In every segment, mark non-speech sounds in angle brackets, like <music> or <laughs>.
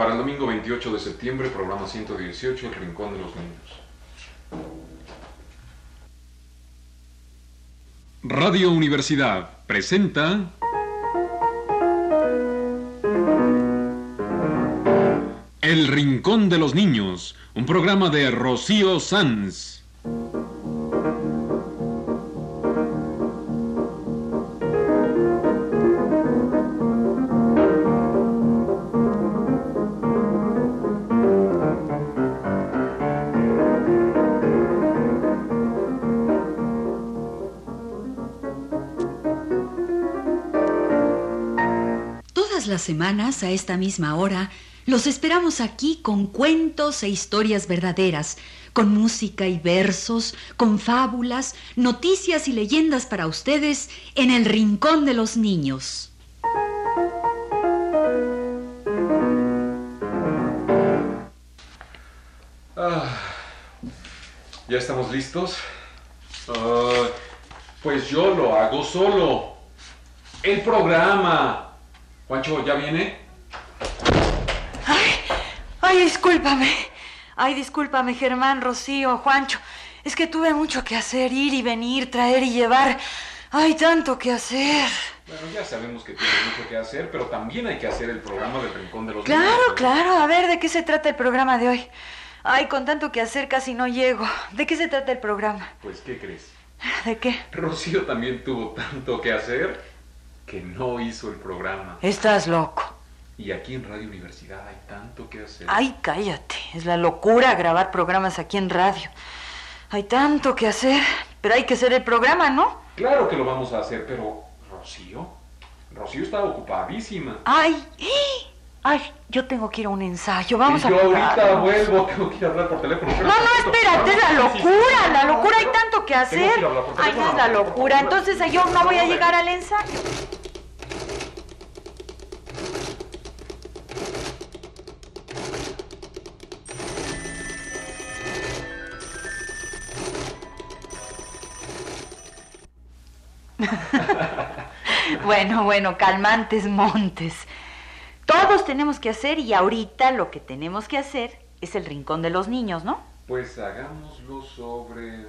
Para el domingo 28 de septiembre, programa 118, El Rincón de los Niños. Radio Universidad presenta... El Rincón de los Niños, un programa de Rocío Sanz. A esta misma hora, los esperamos aquí con cuentos e historias verdaderas, con música y versos, con fábulas, noticias y leyendas para ustedes en el Rincón de los Niños. Ah, ¿Ya estamos listos? Ah, pues yo lo hago solo. El programa. Juancho, ¿ya viene? Ay, ay, discúlpame. Ay, discúlpame, Germán, Rocío, Juancho. Es que tuve mucho que hacer, ir y venir, traer y llevar. Hay tanto que hacer. Bueno, ya sabemos que tienes mucho que hacer, pero también hay que hacer el programa del Rincón de los. Claro, claro. A ver, ¿de qué se trata el programa de hoy? Ay, con tanto que hacer casi no llego. ¿De qué se trata el programa? Pues, ¿qué crees? ¿De qué? Rocío también tuvo tanto que hacer que no hizo el programa. Estás loco. Y aquí en Radio Universidad hay tanto que hacer. Ay, cállate. Es la locura grabar programas aquí en radio. Hay tanto que hacer, pero hay que hacer el programa, ¿no? Claro que lo vamos a hacer, pero Rocío, Rocío está ocupadísima. Ay, <gasps> ay, yo tengo que ir a un ensayo. Vamos y a yo ahorita vuelvo, tengo que ir a hablar por teléfono. No, no, espérate, es la locura, la locura, hay tanto que hacer. Ay, no es la locura. Entonces yo no voy a llegar al ensayo. <laughs> Bueno, bueno, calmantes montes. Todos tenemos que hacer y ahorita lo que tenemos que hacer es el rincón de los niños, ¿no? Pues hagámoslo sobre.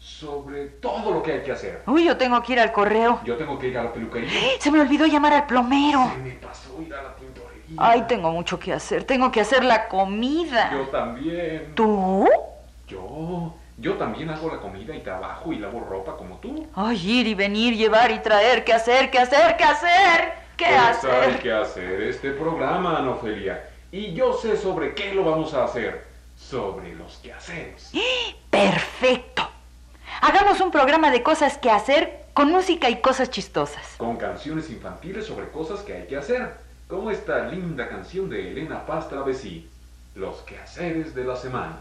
sobre todo lo que hay que hacer. Uy, yo tengo que ir al correo. Yo tengo que ir a la peluquería. <gasps> Se me olvidó llamar al plomero. Se me pasó ir a la tintorería. Ay, tengo mucho que hacer. Tengo que hacer la comida. Yo también. ¿Tú? Yo. Yo también hago la comida y trabajo y lavo ropa como tú. Ay, ir y venir, llevar y traer. ¿Qué hacer? ¿Qué hacer? ¿Qué hacer? ¿Qué Pues Hay hacer? que hacer este programa, Anofelia. Y yo sé sobre qué lo vamos a hacer. Sobre los quehaceres. <gasps> Perfecto. Hagamos un programa de cosas que hacer con música y cosas chistosas. Con canciones infantiles sobre cosas que hay que hacer. Como esta linda canción de Elena Paz Travesí. Los quehaceres de la semana.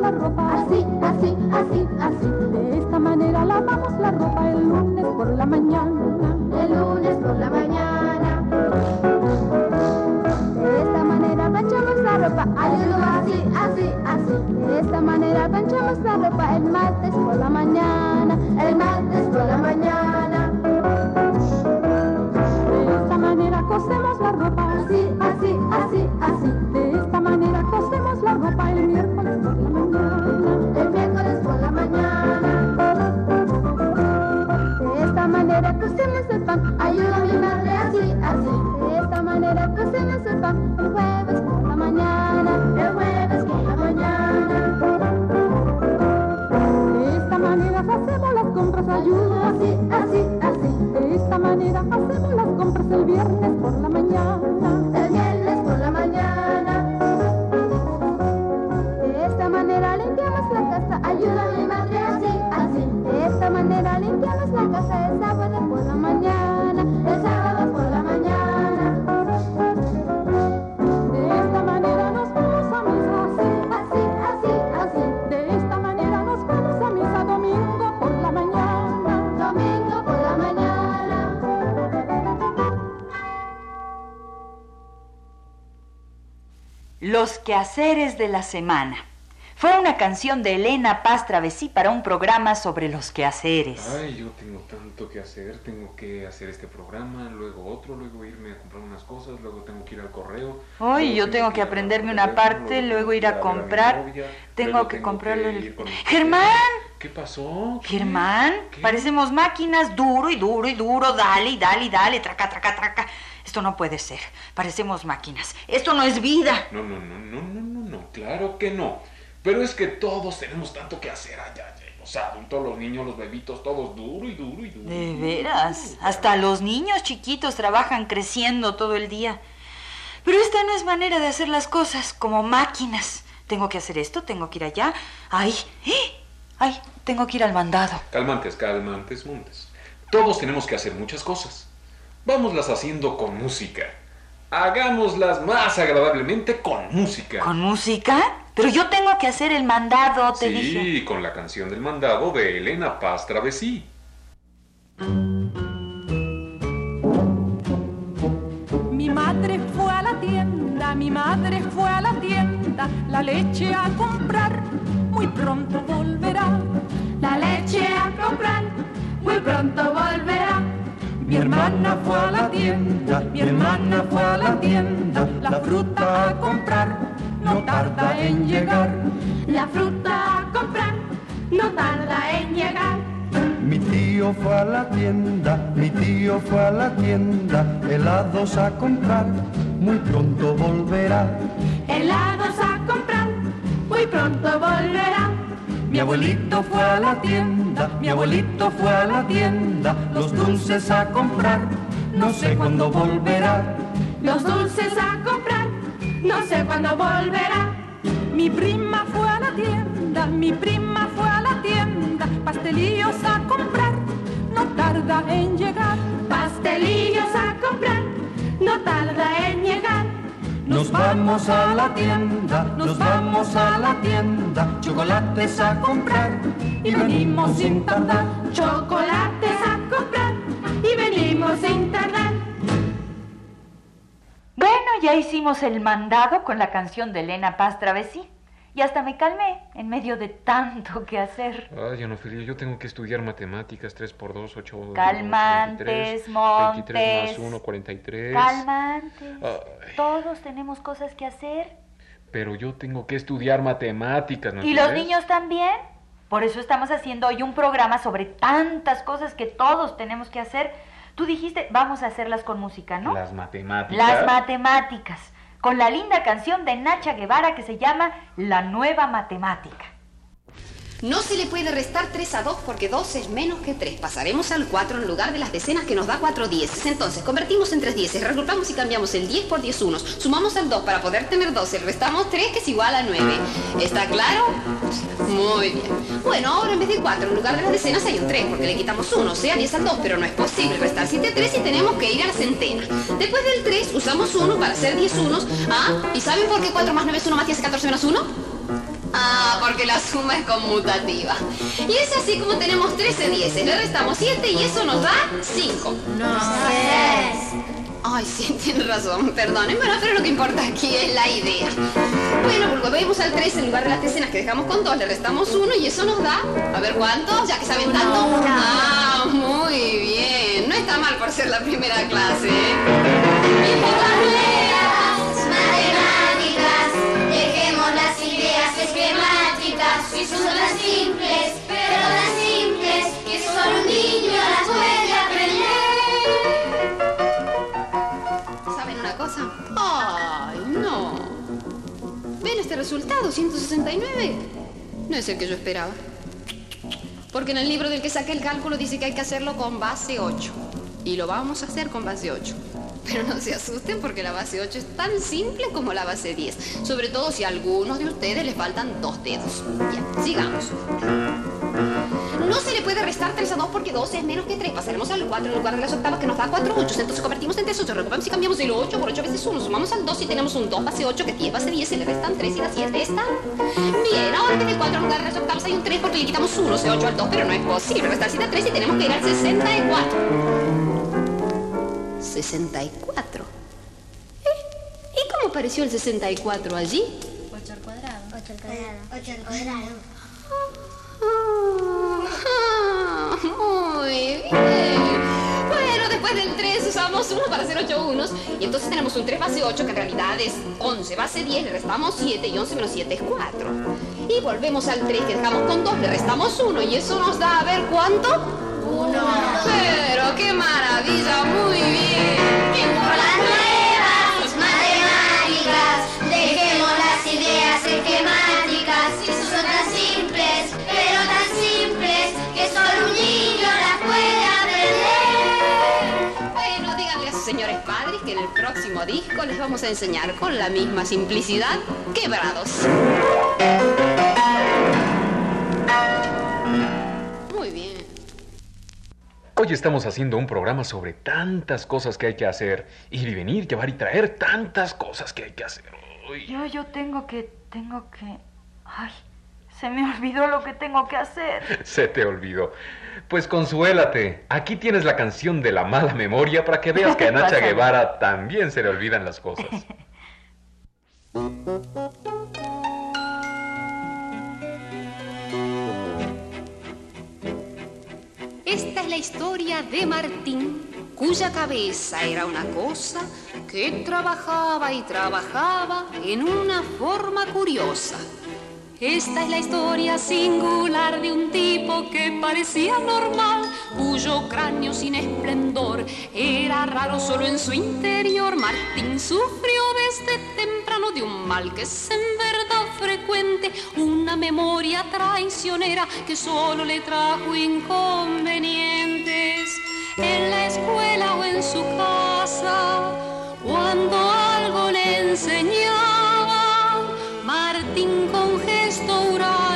La ropa. Así, así, así, así. De esta manera lavamos la ropa el lunes por la mañana. El lunes por la mañana. De esta manera planchamos la ropa. Ayudo así, así, así. De esta manera planchamos la ropa el martes por la mañana. El martes por la mañana. Los quehaceres de la semana. Fue una canción de Elena Paz Travesí para un programa sobre los quehaceres. Ay, yo tengo tanto que hacer. Tengo que hacer este programa, luego otro, luego irme a comprar unas cosas, luego tengo que ir al correo. Ay, yo tengo que aprenderme una parte, luego ir a comprar. novia, Tengo que tengo comprarle el-. ¡Germán! ¿Qué pasó? ¿Qué? Germán, ¿Qué? parecemos máquinas, duro y duro y duro, dale y dale y dale, traca, traca, traca. Esto no puede ser. Parecemos máquinas. Esto no es vida. No, no, no, no, no, no, no, claro que no. Pero es que todos tenemos tanto que hacer allá, allá, los adultos, los niños, los bebitos, todos duro y duro y duro. De veras, duro. hasta los niños chiquitos trabajan creciendo todo el día. Pero esta no es manera de hacer las cosas como máquinas. Tengo que hacer esto, tengo que ir allá. Ay, ¡eh! ay, tengo que ir al mandado. Calmantes, calmantes, montes. Todos tenemos que hacer muchas cosas. Vámoslas haciendo con música. Hagámoslas más agradablemente con música. ¿Con música? Pero yo tengo que hacer el mandado, te sí, dije. con la canción del mandado de Elena Paz Travesí. Mi madre fue a la tienda, mi madre fue a la tienda, la leche a comprar, muy pronto volverá. La leche a comprar, muy pronto volverá. Mi hermana fue a la tienda, mi hermana fue a la tienda, la fruta a comprar, no tarda en llegar. La fruta a comprar, no tarda en llegar. Mi tío fue a la tienda, mi tío fue a la tienda, helados a comprar, muy pronto volverá. Helados a comprar, muy pronto volverá. Mi abuelito fue a la tienda, mi abuelito fue a la tienda, los dulces a comprar, no sé cuándo volverá. Los dulces a comprar, no sé cuándo volverá. Mi prima fue a la tienda, mi prima fue a la tienda, pastelillos a comprar, no tarda en llegar. Pastelillos a comprar, no tarda en llegar. Nos vamos a la tienda, nos vamos a la tienda, chocolates a comprar Y venimos sin tardar, chocolates a comprar, y venimos sin tardar. Bueno, ya hicimos el mandado con la canción de Elena Paz Travesí. Y hasta me calmé en medio de tanto que hacer. Ay, Ana Ofelia, yo tengo que estudiar matemáticas. 3 por 2, 8, Calmantes, 23 montes. más 1, 43. Calmantes. Ay. Todos tenemos cosas que hacer. Pero yo tengo que estudiar matemáticas, ¿no ¿Y los niños también? Por eso estamos haciendo hoy un programa sobre tantas cosas que todos tenemos que hacer. Tú dijiste, vamos a hacerlas con música, ¿no? Las matemáticas. Las matemáticas, con la linda canción de Nacha Guevara que se llama La Nueva Matemática. No se le puede restar 3 a 2 porque 2 es menos que 3. Pasaremos al 4 en lugar de las decenas que nos da 4 dieces. Entonces, convertimos en 3 dieces, reagrupamos y cambiamos el 10 por 10 unos. Sumamos al 2 para poder tener 12, restamos 3 que es igual a 9. ¿Está claro? Muy bien. Bueno, ahora en vez de 4 en lugar de las decenas hay un 3 porque le quitamos 1, o sea 10 al 2, pero no es posible restar 7 3 y tenemos que ir a la centena. Después del 3 usamos 1 para hacer 10 unos. Ah, ¿y saben por qué 4 más 9es 1 más 10 es 14 menos 1? Ah, porque la suma es conmutativa. Y es así como tenemos 13 dieces. Le restamos 7 y eso nos da 5. No sé. Ay, sí, <laughs> tiene razón. Perdonen, bueno, pero lo que importa aquí es la idea. Bueno, pues volvemos al 3 en lugar de las decenas que dejamos con 2, le restamos 1 y eso nos da... A ver, ¿cuánto? Ya que saben tanto. Ah, muy bien. No está mal por ser la primera clase. ¿eh? Resultado? 169. No es el que yo esperaba. Porque en el libro del que saqué el cálculo dice que hay que hacerlo con base 8. Y lo vamos a hacer con base 8. Pero no se asusten porque la base 8 es tan simple como la base 10. Sobre todo si a algunos de ustedes les faltan dos dedos. Ya, sigamos. No se le puede restar 3 a 2 porque 2 es menos que 3. Pasaremos al 4 en lugar de las octavas que nos da 4 8. Entonces convertimos en 3 8. Recuperamos y cambiamos el 8 por 8 veces 1. Sumamos al 2 y tenemos un 2 base 8 que es 10 base 10. Se le restan 3 y las 7 están. Bien, ahora en vez de 4 en lugar de las octavas hay un 3 porque le quitamos 1. O sea, 8 al 2. Pero no es posible restar 7 a 3 y tenemos que ir al 64. 64. ¿Eh? ¿Y cómo apareció el 64 allí? 8 al cuadrado. 8 8 al cuadrado. 8 al cuadrado. Ah, Muy bien. Bueno, después del 3 usamos 1 para hacer 8 unos. Y entonces tenemos un 3 base 8 que en realidad es 11 base 10, le restamos 7 y 11 menos 7 es 4. Y volvemos al 3 que dejamos con 2, le restamos 1 y eso nos da a ver cuánto. 1. Pero qué maravilla, muy bien. Por las nuevas matemáticas, dejemos las ideas esquemáticas. Eso son tan simples, pero tan simples, que solo un niño las puede aprender. Bueno, díganle a sus señores padres que en el próximo disco les vamos a enseñar con la misma simplicidad quebrados. Hoy estamos haciendo un programa sobre tantas cosas que hay que hacer. Ir y venir, llevar y traer, tantas cosas que hay que hacer. Uy. Yo, yo tengo que, tengo que... Ay, se me olvidó lo que tengo que hacer. <laughs> Se te olvidó. Pues consuélate. Aquí tienes la canción de la mala memoria para que veas que a <laughs> Nacha. Guevara también se le olvidan las cosas. <laughs> la historia de Martín, cuya cabeza era una cosa que trabajaba y trabajaba en una forma curiosa. Esta es la historia singular de un tipo que parecía normal, cuyo cráneo sin esplendor era raro solo en su interior. Martín sufrió desde temprano de un mal que es en verdad frecuente, una memoria traicionera que solo le trajo inconvenientes en la escuela o en su casa, cuando algo le enseñaban. Martín con estourar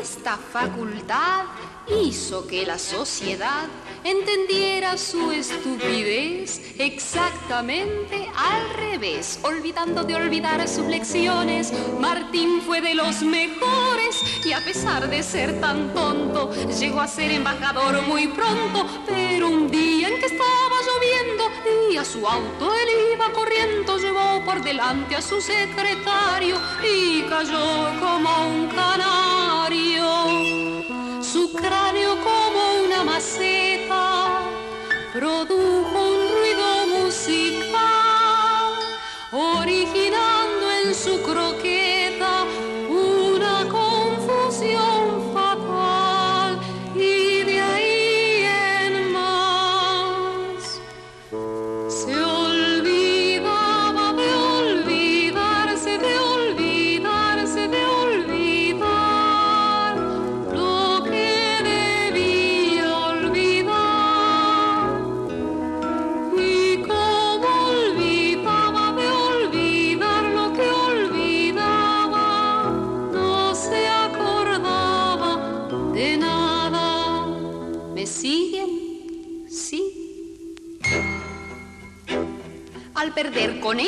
esta facultad hizo que la sociedad entendiera su estupidez exactamente al revés. Olvidando de olvidar sus lecciones, Martín fue de los mejores y a pesar de ser tan tonto, llegó a ser embajador muy pronto. Pero un día en que estaba lloviendo y a su auto él iba corriendo, llevó por delante a su secretario y cayó como un canario. Su cráneo como una maceta produjo un ruido musical, originando en su croqueta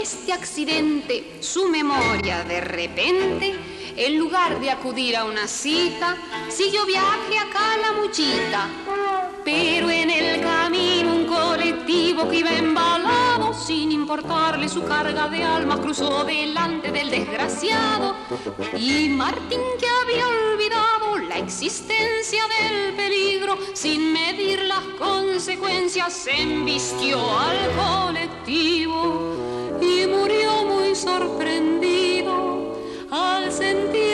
este accidente su memoria de repente, en lugar de acudir a una cita, siguió viaje a Calamuchita. Pero en el camino un colectivo que iba embalado, sin importarle su carga de almas, cruzó delante del desgraciado. Y Martín, que había olvidado la existencia del peligro, sin medir las consecuencias, se embistió al colectivo murió muy sorprendido al sentir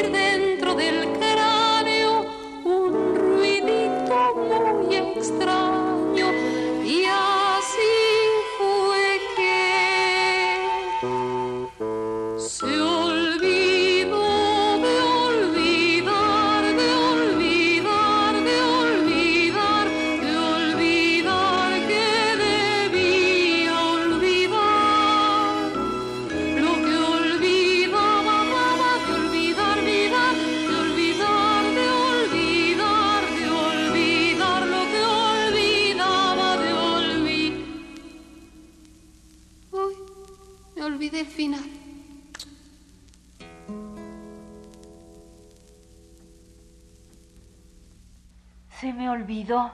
Se me olvidó.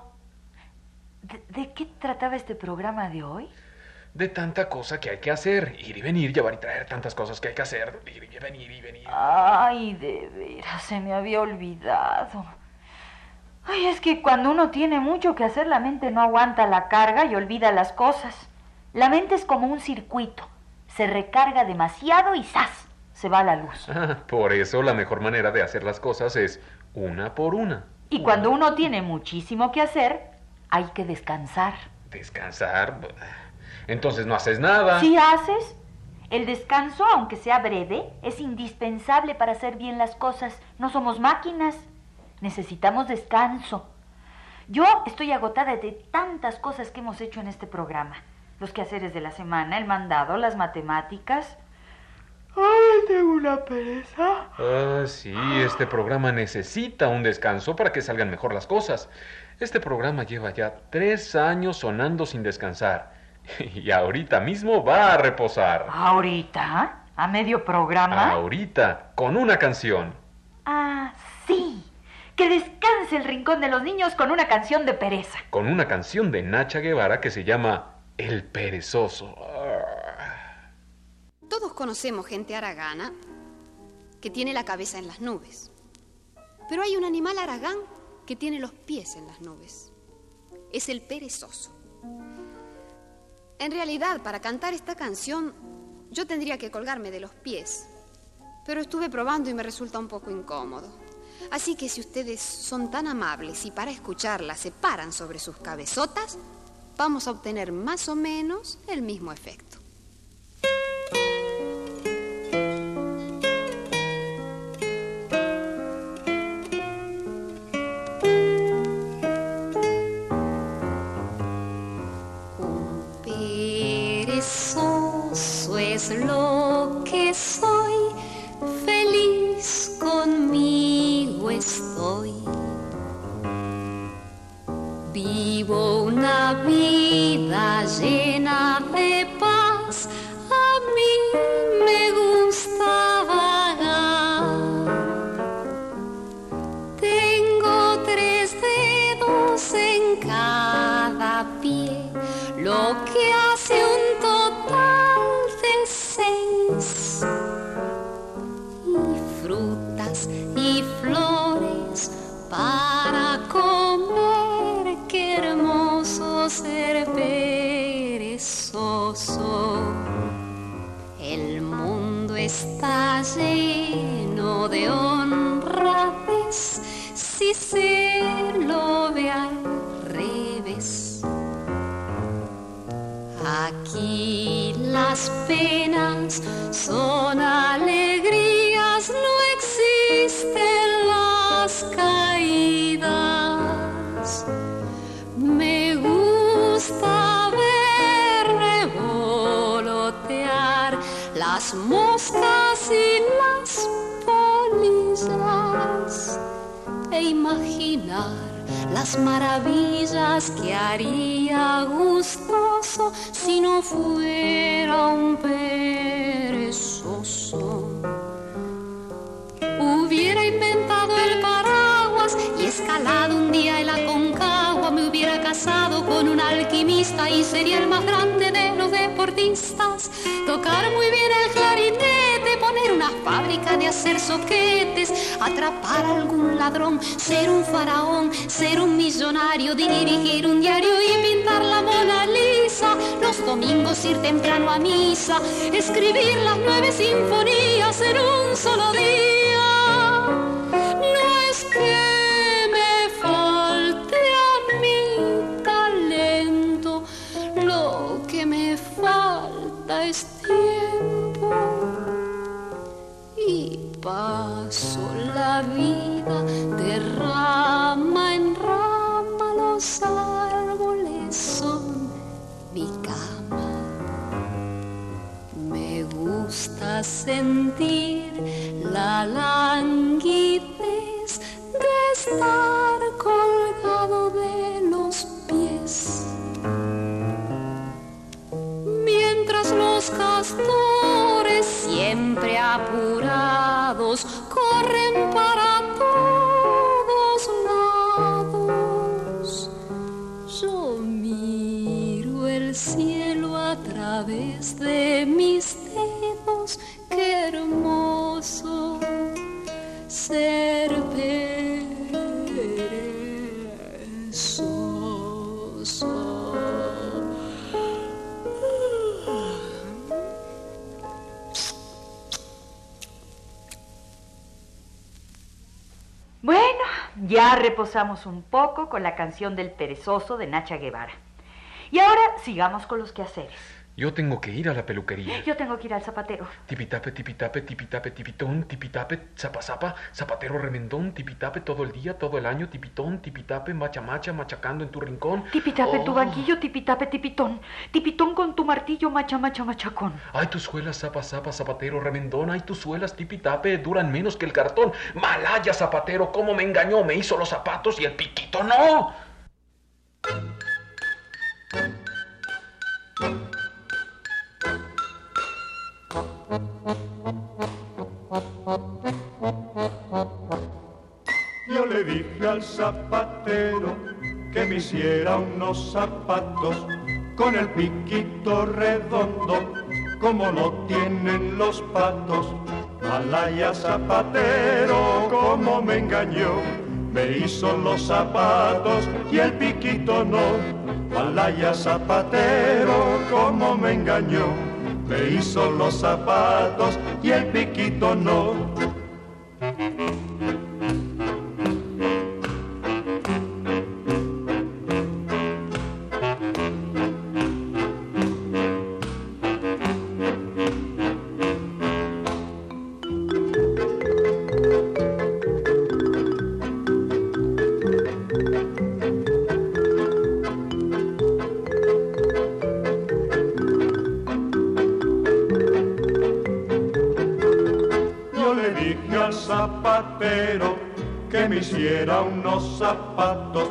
¿De, de qué trataba este programa de hoy? De tanta cosa que hay que hacer. Ir y venir, llevar y traer tantas cosas que hay que hacer. Ir y venir y venir. Ay, de veras, se me había olvidado. Ay, es que cuando uno tiene mucho que hacer, la mente no aguanta la carga y olvida las cosas. La mente es como un circuito. Se recarga demasiado y ¡zas! Se va la luz. Ah, <laughs> por eso la mejor manera de hacer las cosas es una por una. Y cuando uno tiene muchísimo que hacer, hay que descansar. Descansar. Entonces no haces nada. ¿Sí haces? El descanso, aunque sea breve, es indispensable para hacer bien las cosas. No somos máquinas. Necesitamos descanso. Yo estoy agotada de tantas cosas que hemos hecho en este programa. Los quehaceres de la semana, el mandado, las matemáticas. ¡Ay, tengo una pereza! Ah, sí, este programa necesita un descanso para que salgan mejor las cosas. Este programa lleva ya tres años sonando sin descansar. <laughs> Y ahorita mismo va a reposar. ¿Ahorita? ¿A medio programa? Ahorita, con una canción. Ah, sí. Que descanse el rincón de los niños con una canción de pereza. Con una canción de Nacha Guevara que se llama El Perezoso. Todos conocemos gente aragana que tiene la cabeza en las nubes. Pero hay un animal aragán que tiene los pies en las nubes. Es el perezoso. En realidad, para cantar esta canción, yo tendría que colgarme de los pies. Pero estuve probando y me resulta un poco incómodo. Así que si ustedes son tan amables y para escucharla se paran sobre sus cabezotas, vamos a obtener más o menos el mismo efecto. Está lleno de honradez si se lo ve al revés. Aquí las penas son alegrías, imaginar las maravillas que haría gustoso si no fuera un perezoso. Hubiera inventado el paraguas y escalado un día el Aconcagua, me hubiera casado con un alquimista y sería el más grande de los deportistas. Tocar muy bien el de hacer soquetes, atrapar a algún ladrón, ser un faraón, ser un millonario, dirigir un diario y pintar la Mona Lisa. Los domingos ir temprano a misa, escribir las nueve sinfonías en un solo día. Gusta sentir la languidez de estar un poco con la canción del perezoso de Nacha Guevara. Y ahora sigamos con los quehaceres. Yo tengo que ir a la peluquería. Yo tengo que ir al zapatero. Tipitape, tipitape, tipitape, tipitón, tipitape, zapa, zapa, zapatero remendón, tipitape todo el día, todo el año, tipitón, tipitape, macha, macha, machacando en tu rincón. Tipitape tu Oh. banquillo, tipitape tipitón. Tipitón con tu martillo, macha, macha, machacón. Ay, tus suelas, zapa, zapa, zapatero remendón. Ay, tus suelas, tipitape, duran menos que el cartón. Malaya, zapatero, cómo me engañó. Me hizo los zapatos y el piquito no. Al zapatero que me hiciera unos zapatos con el piquito redondo como lo tienen los patos. Malaya zapatero, como me engañó, me hizo los zapatos y el piquito no. Malaya zapatero, como me engañó, me hizo los zapatos y el piquito no. Hiciera unos zapatos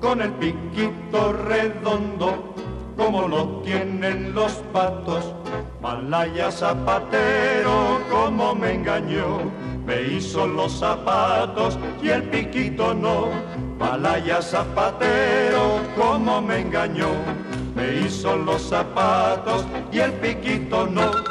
con el piquito redondo como lo tienen los patos. Malaya zapatero, como me engañó, me hizo los zapatos y el piquito no. Malaya zapatero, como me engañó, me hizo los zapatos y el piquito no.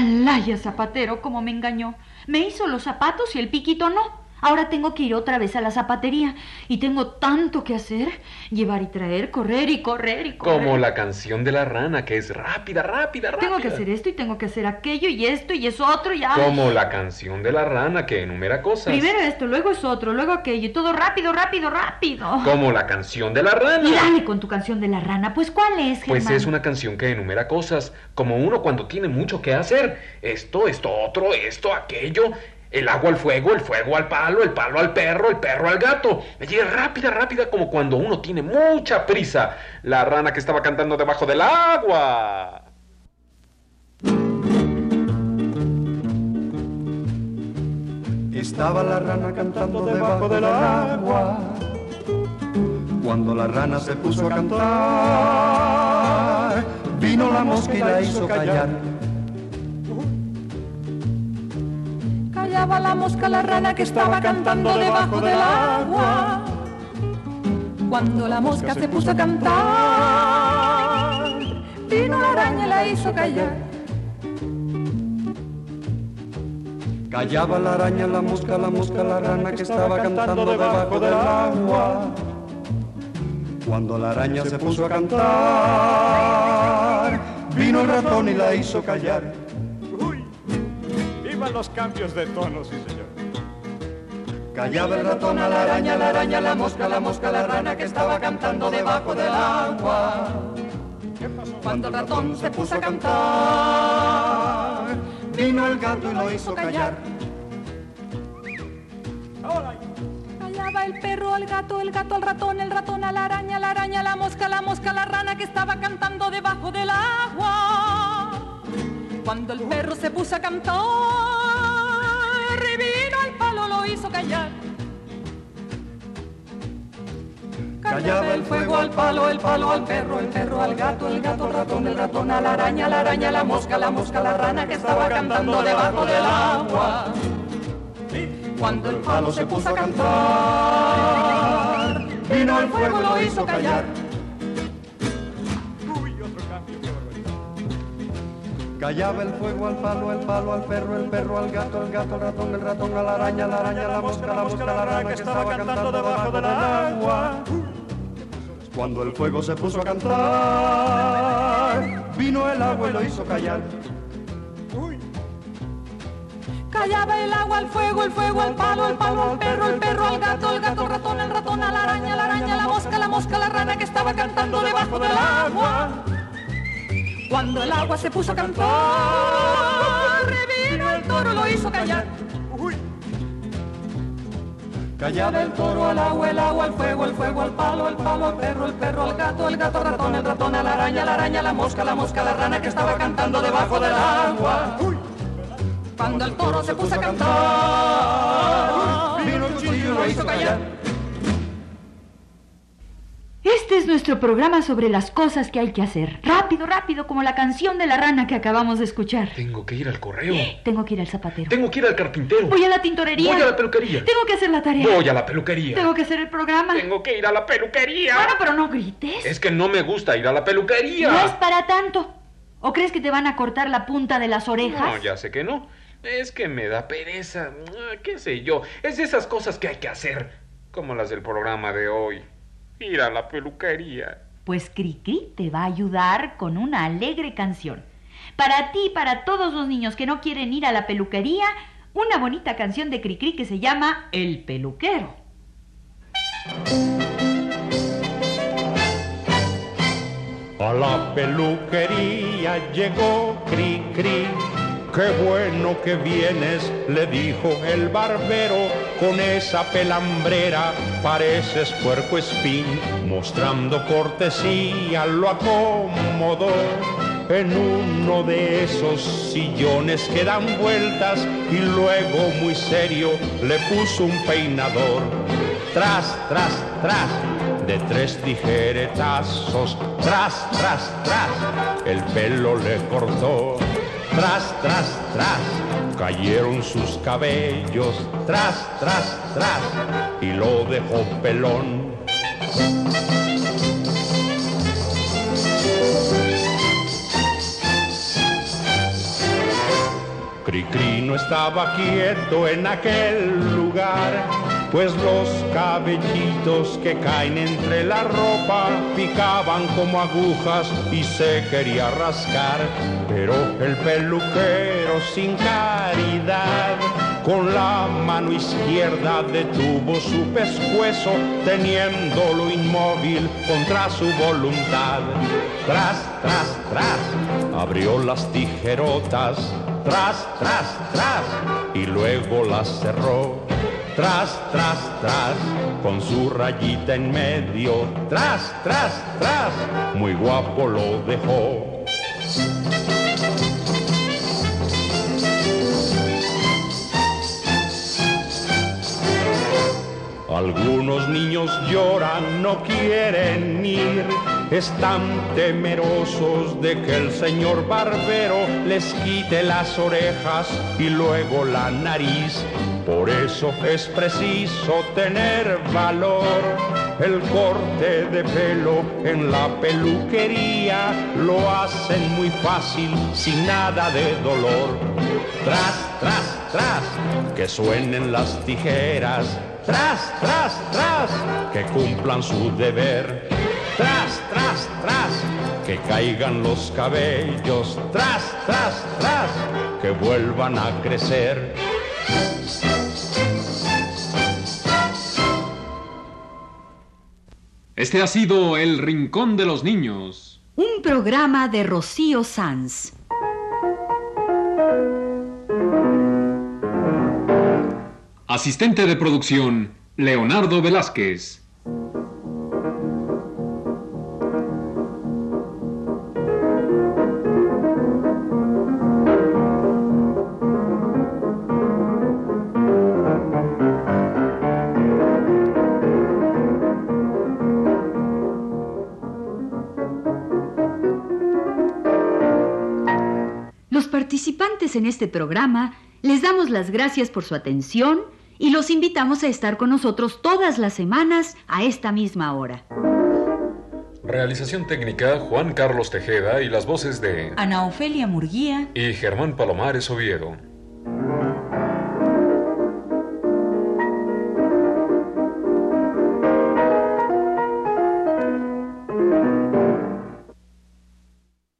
Malaya zapatero, como me engañó. Me hizo los zapatos y el piquito no. Ahora tengo que ir otra vez a la zapatería y tengo tanto que hacer. Llevar y traer, correr y correr y correr. Como la canción de la rana, que es rápida, rápida, rápida. Tengo que hacer esto y tengo que hacer aquello y esto y eso otro y ay. Como la canción de la rana, que enumera cosas. Primero esto, luego es otro, luego aquello y todo rápido, rápido, rápido. Como la canción de la rana. Y dale con tu canción de la rana. Pues ¿cuál es, Germán? Pues es una canción que enumera cosas, como uno cuando tiene mucho que hacer. Esto, esto, otro, esto, aquello. El agua al fuego, el fuego al palo, el palo al perro, el perro al gato. Y es rápida, rápida, como cuando uno tiene mucha prisa. La rana que estaba cantando debajo del agua. Estaba la rana cantando debajo del agua. Cuando la rana se puso a cantar, vino la mosca y la hizo callar. Callaba la mosca la rana que estaba cantando debajo del agua. Cuando la mosca se puso a cantar, vino la araña y la hizo callar. Callaba la araña, la mosca, la mosca, la rana que estaba cantando debajo del agua. Cuando la araña se puso a cantar, vino el ratón y la hizo callar. Los cambios de tono, sí señor. Callaba el ratón a la araña, la araña, la mosca, la mosca, la rana que estaba cantando debajo del agua. Cuando el ratón se puso a cantar, vino el gato y lo hizo callar. Ahora, Callaba el perro al gato, el gato al ratón, el ratón a la araña, la araña la mosca, la mosca la rana que estaba cantando debajo del agua. Cuando el perro se puso a cantar, y vino al palo, lo hizo callar. Callaba el fuego al palo, el palo al perro, el perro al gato, el gato ratón, el ratón a la araña, la araña a la mosca, la mosca a la rana que estaba cantando debajo del agua. Cuando el palo se puso a cantar, vino el fuego, lo hizo callar. Callaba el fuego al palo, el palo al perro, el perro al gato, el gato al ratón, el ratón a la araña, la araña a la mosca, la mosca a la rana que estaba cantando debajo del agua. Cuando el fuego se puso a cantar, vino el agua y lo hizo callar. Callaba el agua al fuego, el fuego al palo, el palo al perro, el perro al gato, el gato al ratón, el ratón a la araña, la araña a la mosca, la mosca a la rana que estaba cantando debajo del agua. Cuando el agua se puso a cantar, revino el toro, lo hizo callar. uy, Callaba el Toro al agua, el agua al fuego, el fuego al palo, el palo al perro, el perro al gato, el gato al ratón, el ratón a la araña, la araña a la mosca, la mosca a la rana que estaba cantando debajo del agua. Cuando el toro se puso a cantar, vino el cuchillo y lo hizo callar. Este es nuestro programa sobre las cosas que hay que hacer. Rápido, rápido, como la canción de la rana que acabamos de escuchar. Tengo que ir al correo. Tengo que ir al zapatero. Tengo que ir al carpintero. Voy a la tintorería. Voy a la peluquería. Tengo que hacer la tarea. Voy a la peluquería. Tengo que hacer el programa. Tengo que ir a la peluquería. Bueno, pero no grites. Es que no me gusta ir a la peluquería. No es para tanto. ¿O crees que te van a cortar la punta de las orejas? No, ya sé que no. Es que me da pereza. Ah, ¿Qué sé yo? Es de esas cosas que hay que hacer. Como las del programa de hoy. Ir a la peluquería. Pues Cricri te va a ayudar con una alegre canción. Para ti y para todos los niños que no quieren ir a la peluquería, una bonita canción de Cricri que se llama El peluquero. A la peluquería llegó Cri Cri. Qué bueno que vienes, le dijo el barbero, con esa pelambrera pareces puerco espín, mostrando cortesía lo acomodó en uno de esos sillones que dan vueltas y luego muy serio le puso un peinador. Tras, tras, tras, de tres tijeretazos, tras, tras, tras, el pelo le cortó. Tras, tras, tras, cayeron sus cabellos, tras, tras, tras, y lo dejó pelón. Cricri no estaba quieto en aquel lugar, pues los cabellitos que caen entre la ropa picaban como agujas y se quería rascar. Pero el peluquero sin caridad, con la mano izquierda detuvo su pescuezo, teniéndolo inmóvil contra su voluntad. Tras, tras, tras, abrió las tijerotas tras, tras, tras, y luego la cerró. Tras, tras, tras, con su rayita en medio. Tras, tras, tras, muy guapo lo dejó. Algunos niños lloran, no quieren ir, están temerosos de que el señor barbero les quite las orejas y luego la nariz. Por eso es preciso tener valor. El corte de pelo en la peluquería lo hacen muy fácil, sin nada de dolor. Tras, tras, tras, que suenen las tijeras. Tras, tras, tras, que cumplan su deber. Tras, tras, tras, que caigan los cabellos. Tras, tras, tras, que vuelvan a crecer. Este ha sido El Rincón de los Niños. Un programa de Rocío Sanz. Asistente de producción, Leonardo Velázquez. En este programa les damos las gracias por su atención y los invitamos a estar con nosotros todas las semanas a esta misma hora. Realización técnica Juan Carlos Tejeda y las voces de Ana Ofelia Murguía y Germán Palomares Oviedo.